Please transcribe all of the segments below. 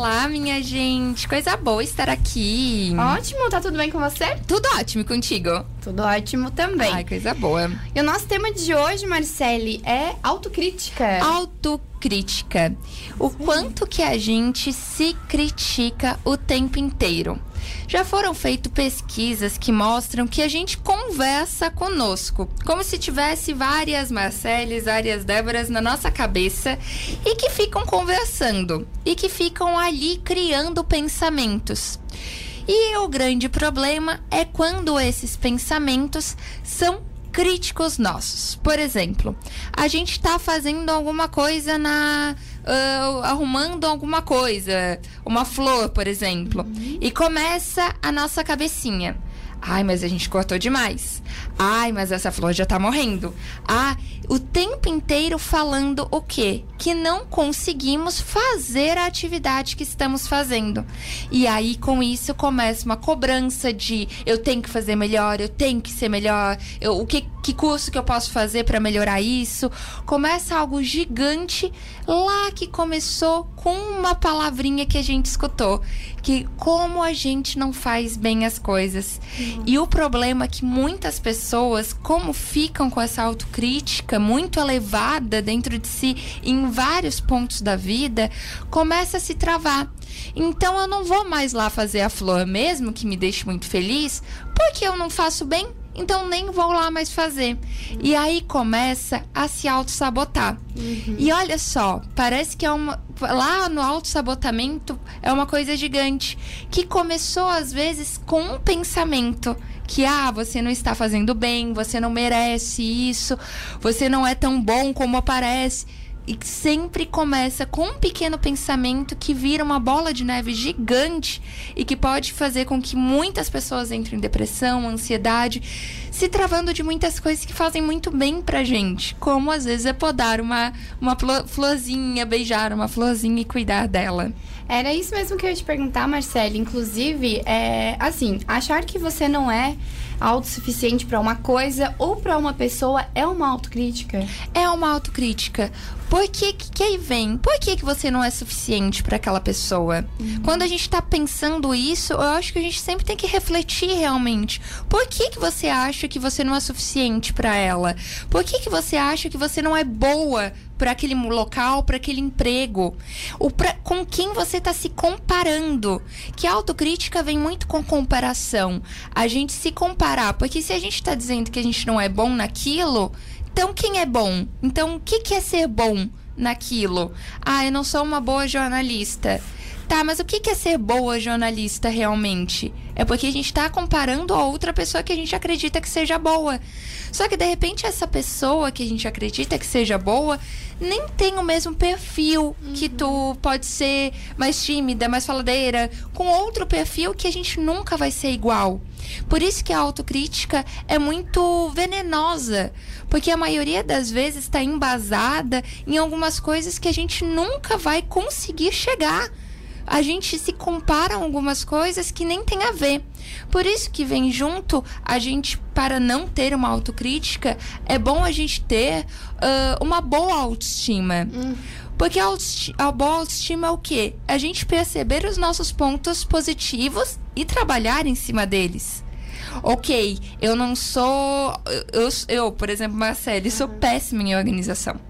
Olá, minha gente. Coisa boa estar aqui. Ótimo, tá tudo bem com você? Tudo ótimo contigo. Tudo ótimo também. Ai, coisa boa. E o nosso tema de hoje, Marcele, é autocrítica. Autocrítica. O quanto que a gente se critica o tempo inteiro. Já foram feitas pesquisas que mostram que a gente conversa conosco, como se tivesse várias Marceles, várias Déboras na nossa cabeça e que ficam conversando e que ficam ali criando pensamentos. E o grande problema é quando esses pensamentos são críticos nossos. Por exemplo, a gente está fazendo alguma coisa na. Uh, arrumando alguma coisa, uma flor, por exemplo, uhum. e começa a nossa cabecinha. Ai, mas a gente cortou demais. Ai, mas essa flor já tá morrendo. Ah, o tempo inteiro falando o quê? Que não conseguimos fazer a atividade que estamos fazendo. E aí, com isso, começa uma cobrança de eu tenho que fazer melhor, eu tenho que ser melhor, eu, o que, que curso que eu posso fazer para melhorar isso. Começa algo gigante lá que começou com uma palavrinha que a gente escutou, que como a gente não faz bem as coisas. Uhum. E o problema é que muitas pessoas, como ficam com essa autocrítica muito elevada dentro de si em vários pontos da vida, começa a se travar. Então eu não vou mais lá fazer a flor mesmo que me deixe muito feliz, porque eu não faço bem então nem vou lá mais fazer. Uhum. E aí começa a se auto-sabotar. Uhum. E olha só, parece que é uma. Lá no auto-sabotamento é uma coisa gigante. Que começou, às vezes, com um pensamento que ah, você não está fazendo bem, você não merece isso, você não é tão bom como aparece e sempre começa com um pequeno pensamento que vira uma bola de neve gigante e que pode fazer com que muitas pessoas entrem em depressão, ansiedade, se travando de muitas coisas que fazem muito bem pra gente, como às vezes é podar uma, uma florzinha, beijar uma florzinha e cuidar dela. Era isso mesmo que eu ia te perguntar, Marcele. Inclusive, é, assim, achar que você não é autossuficiente para uma coisa ou para uma pessoa é uma autocrítica? É uma autocrítica. Por que que aí vem? Por que que você não é suficiente para aquela pessoa? Uhum. Quando a gente está pensando isso, eu acho que a gente sempre tem que refletir realmente. Por que que você acha que você não é suficiente para ela? Por que que você acha que você não é boa para aquele local, para aquele emprego? O pra, com quem você está se comparando? Que a autocrítica vem muito com comparação. A gente se comparar, porque se a gente está dizendo que a gente não é bom naquilo, então, quem é bom? Então, o que, que é ser bom naquilo? Ah, eu não sou uma boa jornalista. Tá, mas o que é ser boa jornalista realmente? É porque a gente está comparando a outra pessoa que a gente acredita que seja boa. Só que de repente essa pessoa que a gente acredita que seja boa nem tem o mesmo perfil uhum. que tu pode ser mais tímida, mais faladeira, com outro perfil que a gente nunca vai ser igual. Por isso que a autocrítica é muito venenosa, porque a maioria das vezes está embasada em algumas coisas que a gente nunca vai conseguir chegar. A gente se compara a algumas coisas que nem tem a ver. Por isso que vem junto a gente, para não ter uma autocrítica, é bom a gente ter uh, uma boa autoestima. Hum. Porque a, a boa autoestima é o quê? A gente perceber os nossos pontos positivos e trabalhar em cima deles. Ok, eu não sou. Eu, eu por exemplo, Marcele, uhum. sou péssima em organização.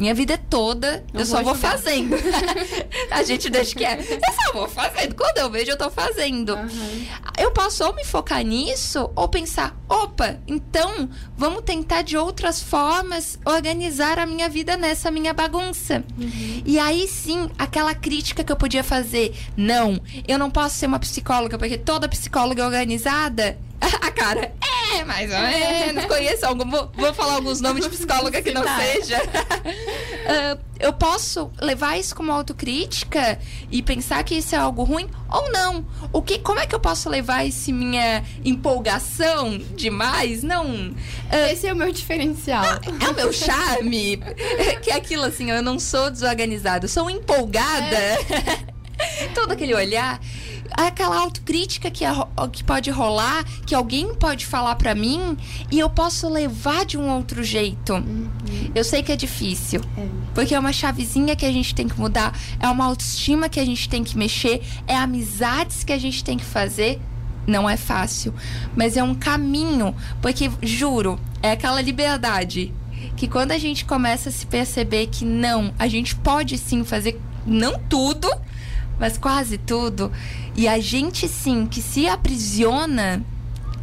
Minha vida toda, não eu só vou fazendo. a gente deixa que é. Eu só vou fazendo. Quando eu vejo, eu tô fazendo. Uhum. Eu posso ou me focar nisso, ou pensar, opa, então vamos tentar de outras formas organizar a minha vida nessa minha bagunça. Uhum. E aí sim, aquela crítica que eu podia fazer, não, eu não posso ser uma psicóloga, porque toda psicóloga é organizada. a cara, é, mais ou menos. Conheço algum. Vou, vou falar alguns nomes de psicóloga que não seja. uh, eu posso levar isso como autocrítica e pensar que isso é algo ruim ou não? O que, como é que eu posso levar esse minha empolgação demais? Não. Uh, Esse é o meu diferencial. É, é o meu charme. que é aquilo assim, eu não sou desorganizada, eu sou empolgada. É. Todo aquele olhar aquela autocrítica que, que pode rolar, que alguém pode falar para mim e eu posso levar de um outro jeito. Uhum. Eu sei que é difícil, é. porque é uma chavezinha que a gente tem que mudar, é uma autoestima que a gente tem que mexer, é amizades que a gente tem que fazer. Não é fácil, mas é um caminho, porque juro, é aquela liberdade que quando a gente começa a se perceber que não, a gente pode sim fazer não tudo, mas quase tudo. E a gente sim que se aprisiona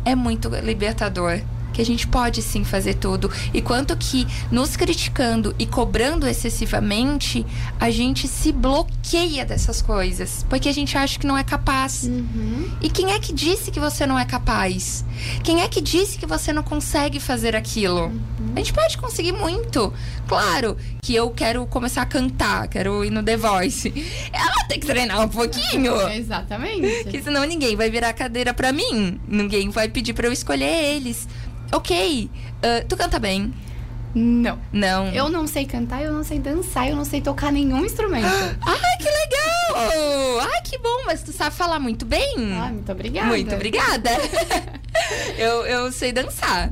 é muito libertador que a gente pode sim fazer tudo. E quanto que nos criticando e cobrando excessivamente, a gente se bloqueia dessas coisas. Porque a gente acha que não é capaz. Uhum. E quem é que disse que você não é capaz? Quem é que disse que você não consegue fazer aquilo? Uhum. A gente pode conseguir muito. Claro que eu quero começar a cantar, quero ir no The Voice. Ela tem que treinar um pouquinho. Exatamente. Que senão ninguém vai virar cadeira para mim. Ninguém vai pedir para eu escolher eles. Ok, uh, tu canta bem? Não. Não. Eu não sei cantar, eu não sei dançar, eu não sei tocar nenhum instrumento. Ai, que legal! Ai, que bom, mas tu sabe falar muito bem. Ah, muito obrigada. Muito obrigada. eu, eu sei dançar.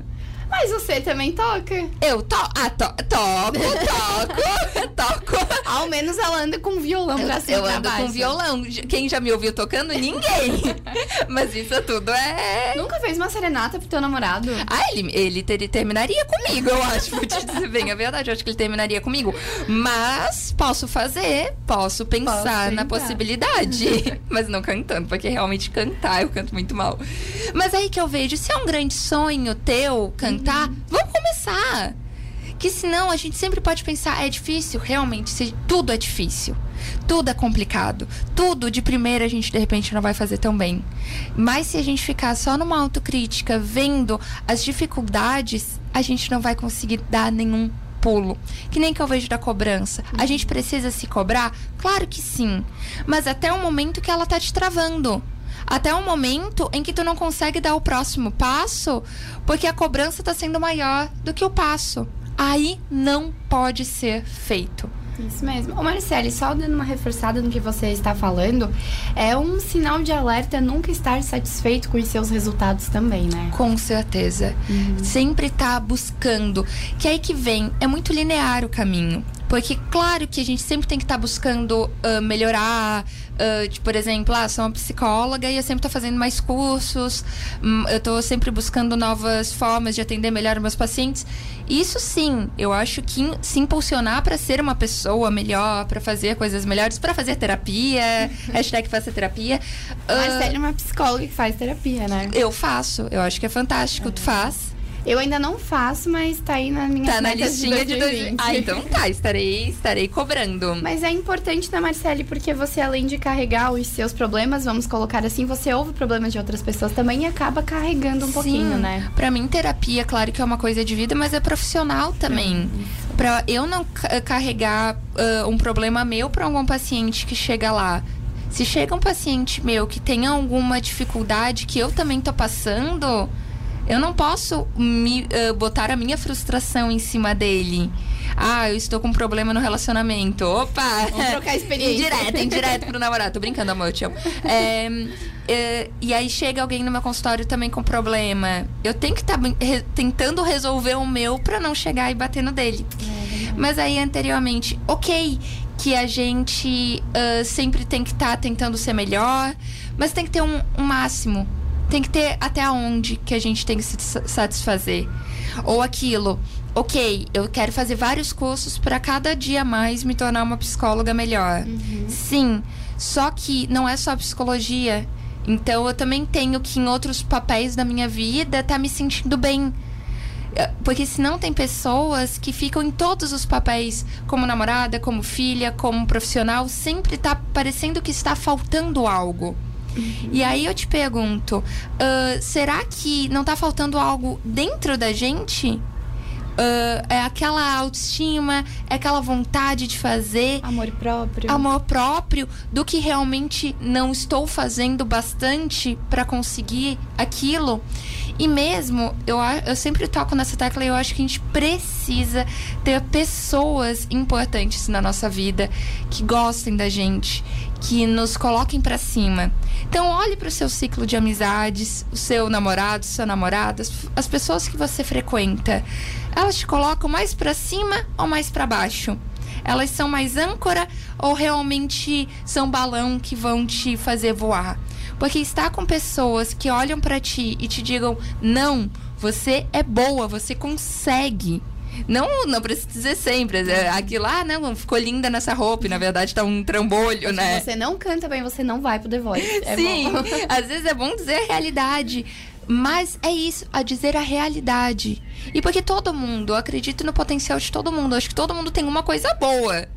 Mas você também toca. Eu to ah, to toco, toco, toco. Ao menos ela anda com violão pra cima. Eu ando com violão. Quem já me ouviu tocando? Ninguém. Mas isso tudo é. Nunca fez uma serenata pro teu namorado? Ah, ele, ele ter, terminaria comigo, eu acho. Vou te dizer bem a verdade. Eu acho que ele terminaria comigo. Mas posso fazer, posso pensar posso na possibilidade. Mas não cantando, porque realmente cantar eu canto muito mal. Mas aí que eu vejo, se é um grande sonho teu cantar tentar, vamos começar. Que senão a gente sempre pode pensar, é difícil, realmente, se, tudo é difícil. Tudo é complicado. Tudo de primeira a gente de repente não vai fazer tão bem. Mas se a gente ficar só numa autocrítica, vendo as dificuldades, a gente não vai conseguir dar nenhum pulo. Que nem que eu vejo da cobrança. A gente precisa se cobrar? Claro que sim. Mas até o momento que ela tá te travando até um momento em que tu não consegue dar o próximo passo porque a cobrança está sendo maior do que o passo. Aí não pode ser feito. Isso mesmo. Ô Marcele, só dando uma reforçada no que você está falando, é um sinal de alerta nunca estar satisfeito com os seus resultados também, né? Com certeza. Uhum. Sempre tá buscando. Que aí que vem, é muito linear o caminho. Porque, claro que a gente sempre tem que estar tá buscando uh, melhorar. Uh, tipo, por exemplo, ah, sou uma psicóloga e eu sempre estou fazendo mais cursos, um, eu estou sempre buscando novas formas de atender melhor meus pacientes. Isso sim, eu acho que se impulsionar para ser uma pessoa melhor, para fazer coisas melhores, para fazer terapia, hashtag faça terapia. Uh, Marcelo é uma psicóloga que faz terapia, né? Eu faço, eu acho que é fantástico, é. tu faz. Eu ainda não faço, mas tá aí na minha Tá na listinha de, 2020. Ah, então tá, estarei, estarei cobrando. Mas é importante, né, Marcele, porque você, além de carregar os seus problemas, vamos colocar assim, você ouve problemas de outras pessoas também e acaba carregando um Sim. pouquinho, né? Pra mim, terapia, claro que é uma coisa de vida, mas é profissional também. É, pra eu não carregar uh, um problema meu pra algum paciente que chega lá. Se chega um paciente meu que tem alguma dificuldade que eu também tô passando eu não posso me, uh, botar a minha frustração em cima dele. Ah, eu estou com um problema no relacionamento. Opa! Vamos trocar experiência. indireto, indireto pro namorado. Tô brincando, amor, eu te amo. É, é, e aí chega alguém no meu consultório também com problema. Eu tenho que estar tá re tentando resolver o meu para não chegar e bater no dele. É, Mas aí, anteriormente, ok, que a gente uh, sempre tem que estar tá tentando ser melhor, mas tem que ter um, um máximo tem que ter até onde que a gente tem que se satisfazer. Ou aquilo, ok, eu quero fazer vários cursos para cada dia mais me tornar uma psicóloga melhor. Uhum. Sim, só que não é só psicologia. Então eu também tenho que em outros papéis da minha vida estar tá me sentindo bem. É, porque senão tem pessoas que ficam em todos os papéis, como namorada, como filha, como profissional, sempre tá parecendo que está faltando algo. Uhum. E aí eu te pergunto, uh, será que não tá faltando algo dentro da gente? Uh, é aquela autoestima, é aquela vontade de fazer. Amor próprio. Amor próprio do que realmente não estou fazendo bastante para conseguir aquilo. E mesmo, eu, eu sempre toco nessa tecla e eu acho que a gente precisa ter pessoas importantes na nossa vida que gostem da gente, que nos coloquem para cima. Então, olhe para o seu ciclo de amizades, o seu namorado, sua namorada, as pessoas que você frequenta. Elas te colocam mais para cima ou mais para baixo? Elas são mais âncora ou realmente são balão que vão te fazer voar? Porque estar com pessoas que olham para ti e te digam: "Não, você é boa, você consegue". Não, não precisa dizer sempre. É, aquilo, ah, não, ficou linda nessa roupa. E na verdade tá um trambolho, né? Se você não canta bem, você não vai pro The Voice. É Sim, às vezes é bom dizer a realidade. Mas é isso, a dizer a realidade. E porque todo mundo, eu acredito no potencial de todo mundo. Acho que todo mundo tem uma coisa boa.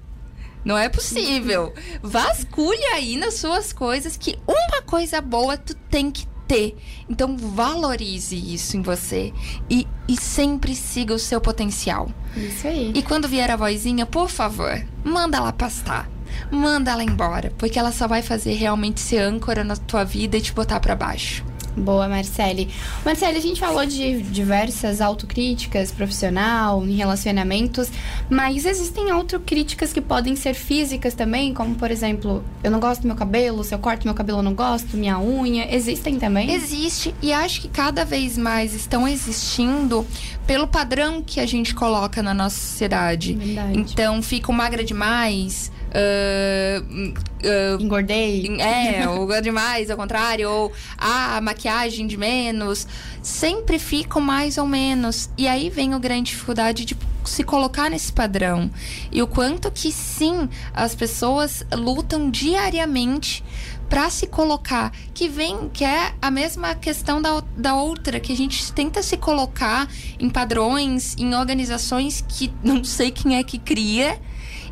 Não é possível. Vasculhe aí nas suas coisas que uma coisa boa tu tem que ter. Então valorize isso em você e, e sempre siga o seu potencial. Isso aí. E quando vier a vozinha, por favor, manda ela pastar. Manda ela embora, porque ela só vai fazer realmente ser âncora na tua vida e te botar para baixo. Boa, Marcele. Marcele, a gente falou de diversas autocríticas profissional, em relacionamentos, mas existem autocríticas que podem ser físicas também, como por exemplo, eu não gosto do meu cabelo, se eu corto meu cabelo eu não gosto, minha unha, existem também? Existe, e acho que cada vez mais estão existindo pelo padrão que a gente coloca na nossa sociedade. Verdade. Então, fico magra demais, Uh, uh, Engordei. É, ou demais, ao contrário, ou ah, a maquiagem de menos. Sempre ficam mais ou menos. E aí vem a grande dificuldade de se colocar nesse padrão. E o quanto que sim, as pessoas lutam diariamente para se colocar, que vem, que é a mesma questão da, da outra, que a gente tenta se colocar em padrões, em organizações que não sei quem é que cria,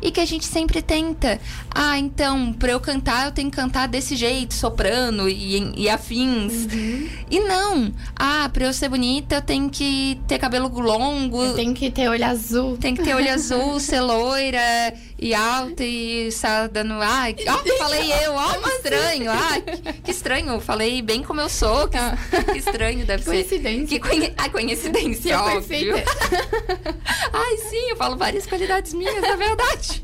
e que a gente sempre tenta. Ah, então, para eu cantar, eu tenho que cantar desse jeito, soprano e, e afins. Uhum. E não. Ah, para eu ser bonita, eu tenho que ter cabelo longo. Tenho que ter olho azul. Tem que ter olho azul, ser loira e alta e estar dando. Ai, ó, falei eu, ó, que estranho. Ah, que, que, estranho. Falei bem como eu sou. Que, ah. que estranho deve coincidência. ser. Coincidência. Que coincidência, que óbvio. Ai, sim, eu falo várias qualidades minhas, na verdade.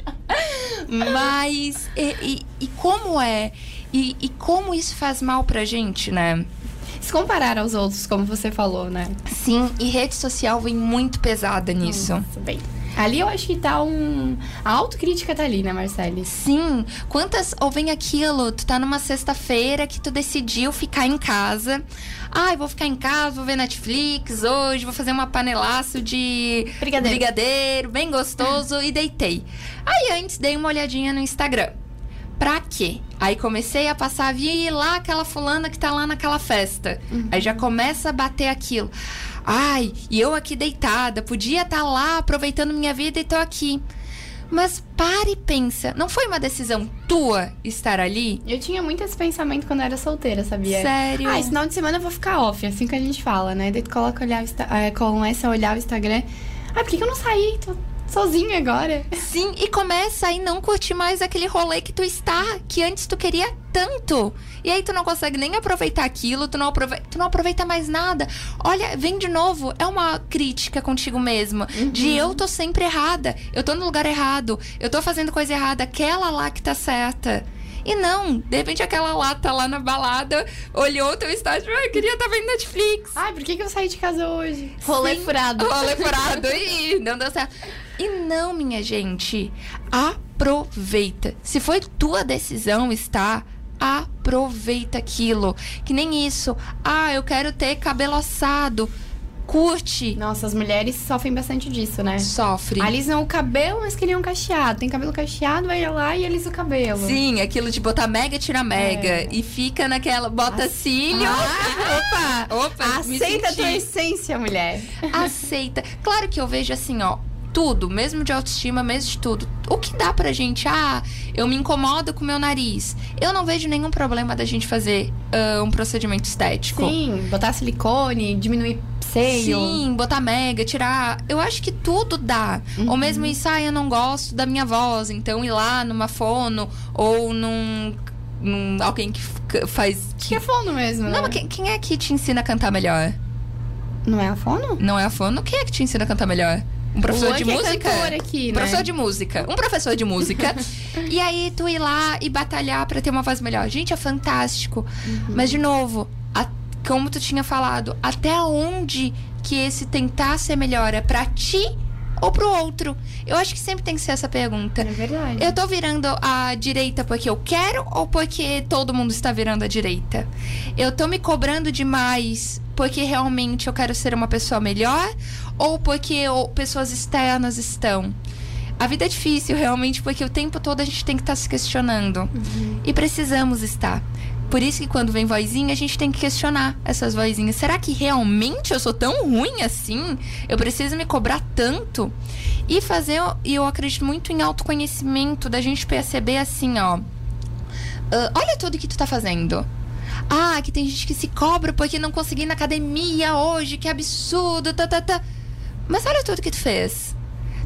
Mas, e, e, e como é? E, e, como isso faz mal pra gente, né? Se comparar aos outros, como você falou, né? Sim, e rede social vem muito pesada nisso. Nossa, bem. Ali eu acho que tá um. A autocrítica tá ali, né, Marcele? Sim. Quantas. Ou vem aquilo, tu tá numa sexta-feira que tu decidiu ficar em casa. Ai, ah, vou ficar em casa, vou ver Netflix hoje, vou fazer uma panelaço de brigadeiro, brigadeiro bem gostoso e deitei. Aí antes dei uma olhadinha no Instagram. Pra quê? Aí comecei a passar, vi lá aquela fulana que tá lá naquela festa. Uhum. Aí já começa a bater aquilo. Ai, e eu aqui deitada, podia estar tá lá aproveitando minha vida e tô aqui. Mas pare e pensa, não foi uma decisão tua estar ali? Eu tinha muito esse pensamento quando eu era solteira, sabia? Sério? Ah, esse final de semana eu vou ficar off, assim que a gente fala, né? Daí tu coloca olhar, é, começa a olhar o Instagram. Ah, por que, que eu não saí? Tô sozinha agora. Sim, e começa a não curtir mais aquele rolê que tu está, que antes tu queria tanto. E aí tu não consegue nem aproveitar aquilo, tu não aproveita, tu não aproveita mais nada. Olha, vem de novo, é uma crítica contigo mesma. Uhum. De eu tô sempre errada, eu tô no lugar errado, eu tô fazendo coisa errada, aquela lá que tá certa. E não, de repente aquela lá tá lá na balada, olhou o teu estágio, ah, eu queria estar tá vendo Netflix. Ai, por que, que eu saí de casa hoje? Rolê furado. Rolê furado, e não deu certo. E não, minha gente, aproveita. Se foi tua decisão estar aproveita aquilo. Que nem isso. Ah, eu quero ter cabelo assado. Curte. Nossa, as mulheres sofrem bastante disso, né? Sofrem. Alisam o cabelo, mas queriam cacheado. Tem cabelo cacheado, vai lá e alisa o cabelo. Sim, aquilo de botar mega, tira mega. É. E fica naquela. Bota As... cílio. Ah, opa! Opa! Aceita a tua essência, mulher. Aceita. Claro que eu vejo assim, ó tudo, mesmo de autoestima, mesmo de tudo. O que dá pra gente? Ah, eu me incomodo com o meu nariz. Eu não vejo nenhum problema da gente fazer uh, um procedimento estético. Sim, botar silicone, diminuir seio. Sim, botar mega, tirar. Eu acho que tudo dá. Uhum. Ou mesmo isso, ah, eu não gosto da minha voz, então ir lá numa fono ou num alguém que faz. Que é fono mesmo. Não, né? quem, quem, é que te ensina a cantar melhor? Não é a fono? Não é a fono? Quem é que te ensina a cantar melhor? Um professor de é música? aqui, um né? professor de música. Um professor de música. e aí tu ir lá e batalhar pra ter uma voz melhor. Gente, é fantástico. Uhum. Mas de novo, a- como tu tinha falado, até onde que esse tentar ser melhor é pra ti ou pro outro? Eu acho que sempre tem que ser essa pergunta. É verdade. Eu tô virando a direita porque eu quero ou porque todo mundo está virando a direita? Eu tô me cobrando demais porque realmente eu quero ser uma pessoa melhor ou porque o- pessoas externas estão? A vida é difícil realmente porque o tempo todo a gente tem que estar se questionando. E precisamos estar. Por isso que quando vem vozinha, a gente tem que questionar essas vozinhas. Será que realmente eu sou tão ruim assim? Eu preciso me cobrar tanto? E fazer, e eu acredito muito em autoconhecimento, da gente perceber assim, ó. "Ah, olha tudo que tu tá fazendo. Ah, que tem gente que se cobra porque não consegui na academia hoje, que absurdo, tá, tá, tá. Mas olha tudo que tu fez.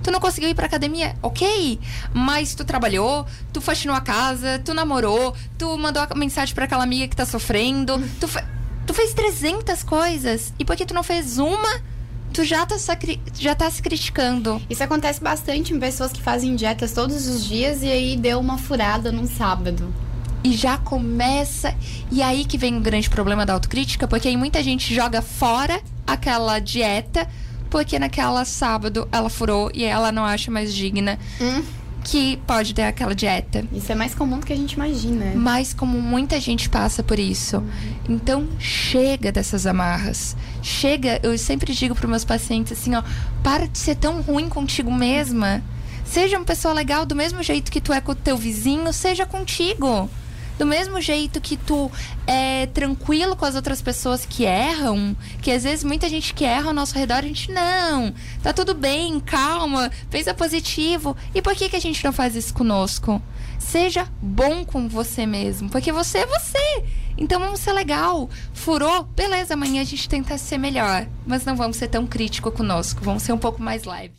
Tu não conseguiu ir pra academia, ok? Mas tu trabalhou, tu faxinou a casa, tu namorou, tu mandou a mensagem pra aquela amiga que tá sofrendo, tu, fe- tu fez 300 coisas. E porque tu não fez uma, tu já tá, sacri- já tá se criticando. Isso acontece bastante em pessoas que fazem dietas todos os dias e aí deu uma furada num sábado. E já começa. E aí que vem o grande problema da autocrítica, porque aí muita gente joga fora aquela dieta, porque naquela sábado ela furou e ela não acha mais digna Hum, que pode ter aquela dieta. isso é mais comum do que a gente imagina. Mas como muita gente passa por isso. Então chega dessas amarras. Chega, eu sempre digo para meus pacientes assim, ó, para de ser tão ruim contigo mesma. Seja uma pessoa legal do mesmo jeito que tu é com o teu vizinho, seja contigo. Do mesmo jeito que tu é tranquilo com as outras pessoas que erram, que às vezes muita gente que erra ao nosso redor, a gente não. Tá tudo bem, calma, pensa positivo. E por que, que a gente não faz isso conosco? Seja bom com você mesmo, porque você é você. Então vamos ser legal. Furou? Beleza, amanhã a gente tenta ser melhor. Mas não vamos ser tão crítico conosco, vamos ser um pouco mais leve.